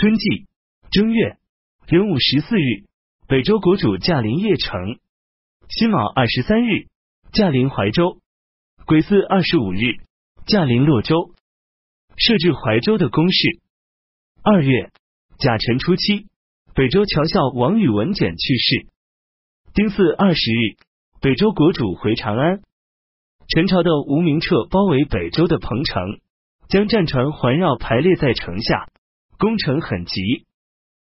春季正月壬午十四日，北周国主驾临邺城。辛卯二十三日，驾临怀州。癸巳二十五日，驾临洛州。设置怀州的宫室。二月甲辰初七，北周侨校王宇文简去世。丁巳二十日，北周国主回长安。陈朝的吴明彻包围北周的彭城，将战船环绕排列在城下。攻城很急，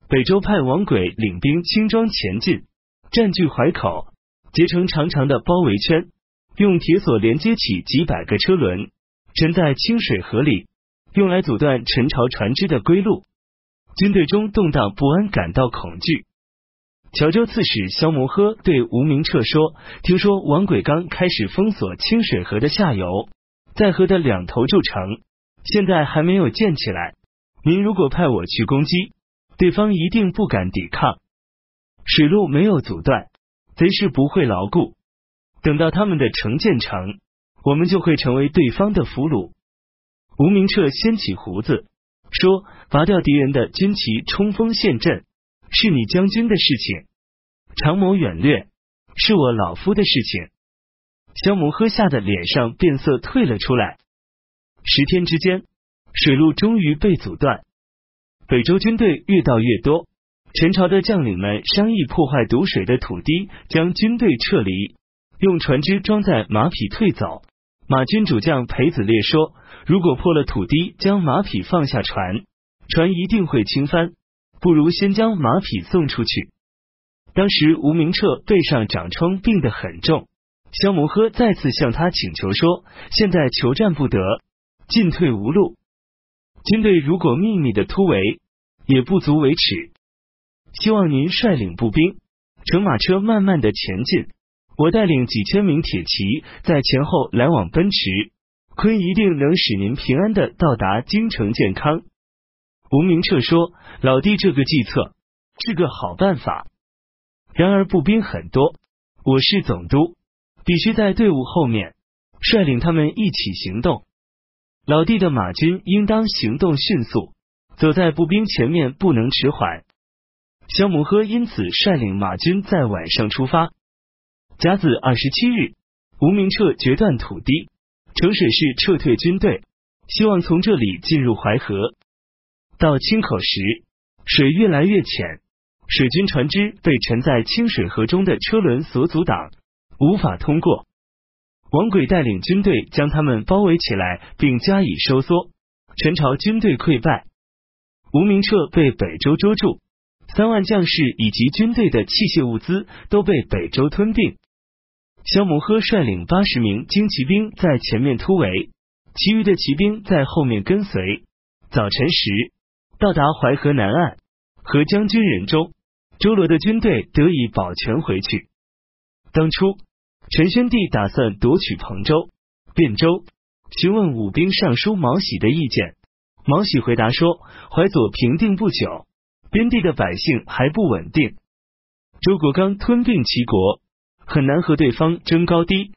北周派王轨领兵轻装前进，占据淮口，结成长长的包围圈，用铁索连接起几百个车轮，沉在清水河里，用来阻断陈朝船只的归路。军队中动荡不安，感到恐惧。谯州刺史萧摩诃对吴明彻说：“听说王轨刚开始封锁清水河的下游，在河的两头筑城，现在还没有建起来。”您如果派我去攻击，对方一定不敢抵抗。水路没有阻断，贼是不会牢固。等到他们的城建成，我们就会成为对方的俘虏。吴明彻掀起胡子说：“拔掉敌人的军旗，冲锋陷阵，是你将军的事情；长谋远略，是我老夫的事情。”萧摩诃吓得脸上变色退了出来。十天之间。水路终于被阻断，北周军队越到越多。陈朝的将领们商议破坏堵水的土堤，将军队撤离，用船只装载马匹退走。马军主将裴子烈说：“如果破了土堤，将马匹放下船，船一定会倾翻，不如先将马匹送出去。”当时吴明彻背上长疮，病得很重。萧摩诃再次向他请求说：“现在求战不得，进退无路。”军队如果秘密的突围，也不足为耻。希望您率领步兵，乘马车慢慢的前进。我带领几千名铁骑在前后来往奔驰，坤一定能使您平安的到达京城健康。吴明彻说：“老弟，这个计策是个好办法。然而步兵很多，我是总督，必须在队伍后面率领他们一起行动。”老弟的马军应当行动迅速，走在步兵前面，不能迟缓。萧摩诃因此率领马军在晚上出发。甲子二十七日，吴明彻决断土堤，城水市撤退军队，希望从这里进入淮河。到清口时，水越来越浅，水军船只被沉在清水河中的车轮所阻挡，无法通过。王轨带领军队将他们包围起来，并加以收缩。陈朝军队溃败，吴明彻被北周捉住，三万将士以及军队的器械物资都被北周吞并。萧摩诃率领八十名精骑兵在前面突围，其余的骑兵在后面跟随。早晨时到达淮河南岸，和将军人中，周罗的军队得以保全回去。当初。陈宣帝打算夺取彭州、汴州，询问武兵尚书毛喜的意见。毛喜回答说：“淮左平定不久，边地的百姓还不稳定。周国刚吞并齐国，很难和对方争高低。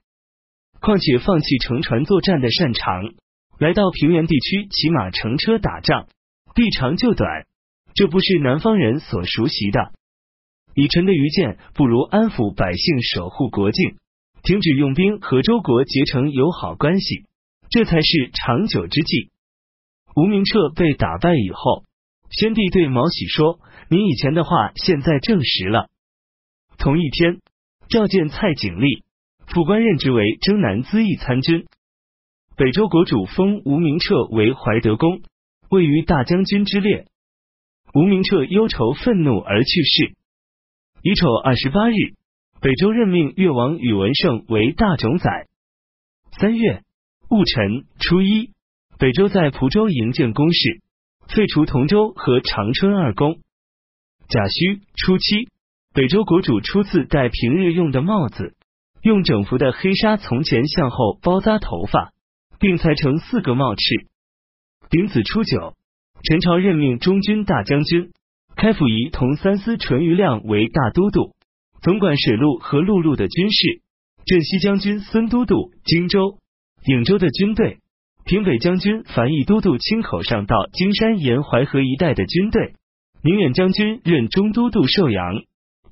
况且放弃乘船作战的擅长，来到平原地区骑马乘车打仗，避长就短，这不是南方人所熟悉的。以臣的愚见，不如安抚百姓，守护国境。”停止用兵和周国结成友好关系，这才是长久之计。吴明彻被打败以后，宣帝对毛喜说：“您以前的话现在证实了。”同一天，召见蔡景历，副官任职为征南资议参军。北周国主封吴明彻为怀德公，位于大将军之列。吴明彻忧愁愤怒而去世。乙丑二十八日。北周任命越王宇文盛为大冢宰。三月戊辰初一，北周在蒲州营建宫室，废除同州和长春二宫。甲戌初七，北周国主初次戴平日用的帽子，用整幅的黑纱从前向后包扎头发，并裁成四个帽翅。丙子初九，陈朝任命中军大将军开府仪同三司淳于亮为大都督。总管水路和陆路的军事，镇西将军孙都督荆州、颍州的军队，平北将军樊毅都督亲口上到金山沿淮河一带的军队，宁远将军任中都督寿阳、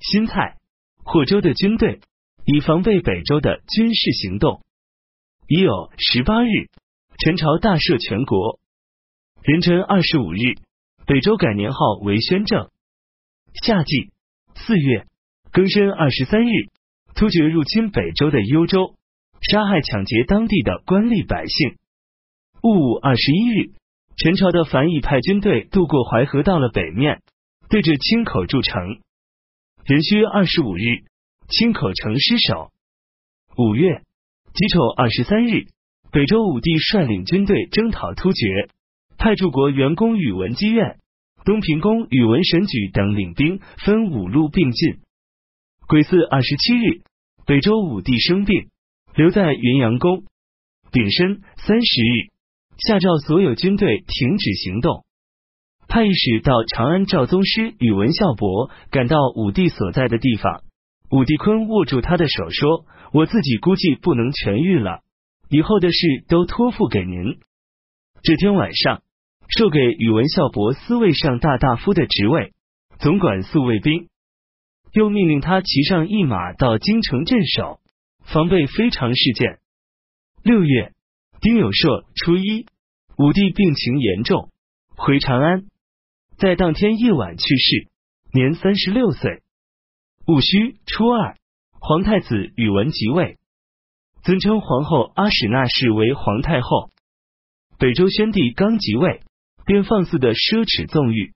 新蔡、霍州的军队，以防备北周的军事行动。已有十八日，陈朝大赦全国。壬辰二十五日，北周改年号为宣政。夏季。四月。庚申二十三日，突厥入侵北周的幽州，杀害抢劫当地的官吏百姓。戊午二十一日，陈朝的樊毅派军队渡过淮河，到了北面，对着青口筑城。壬戌二十五日，青口城失守。五月己丑二十三日，北周武帝率领军队征讨突厥，派驻国元公宇文积院、东平公宇文神举等领兵，分五路并进。癸巳二十七日，北周武帝生病，留在云阳宫。丙申三十日。下诏所有军队停止行动，派一使到长安赵宗师宇文孝伯赶到武帝所在的地方。武帝坤握住他的手说：“我自己估计不能痊愈了，以后的事都托付给您。”这天晚上，授给宇文孝伯司卫上大大夫的职位，总管宿卫兵，又命令他骑上一马到京城镇守，防备非常事件。六月。丁酉朔初一，武帝病情严重，回长安，在当天夜晚去世，年三十六岁。戊戌初二，皇太子宇文即位，尊称皇后阿史那氏为皇太后。北周宣帝刚即位，便放肆的奢侈纵欲。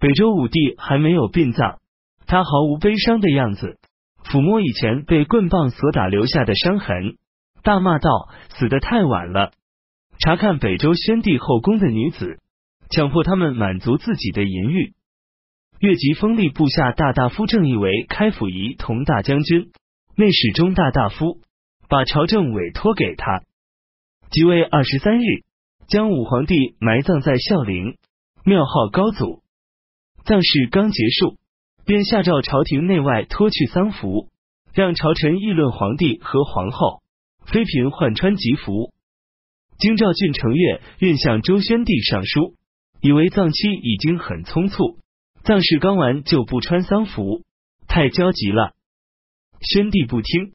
北周武帝还没有殡葬，他毫无悲伤的样子，抚摸以前被棍棒所打留下的伤痕。大骂道：“死得太晚了！查看北周宣帝后宫的女子，强迫他们满足自己的淫欲。越级封立部下大大夫郑义为开府仪同大将军、内史中大大夫，把朝政委托给他。即位二十三日，将武皇帝埋葬在孝陵，庙号高祖。葬事刚结束，便下诏朝廷内外脱去丧服，让朝臣议论皇帝和皇后。”妃嫔换穿吉服，京兆郡承岳运向周宣帝上书，以为葬期已经很匆促，葬事刚完就不穿丧服，太焦急了。宣帝不听，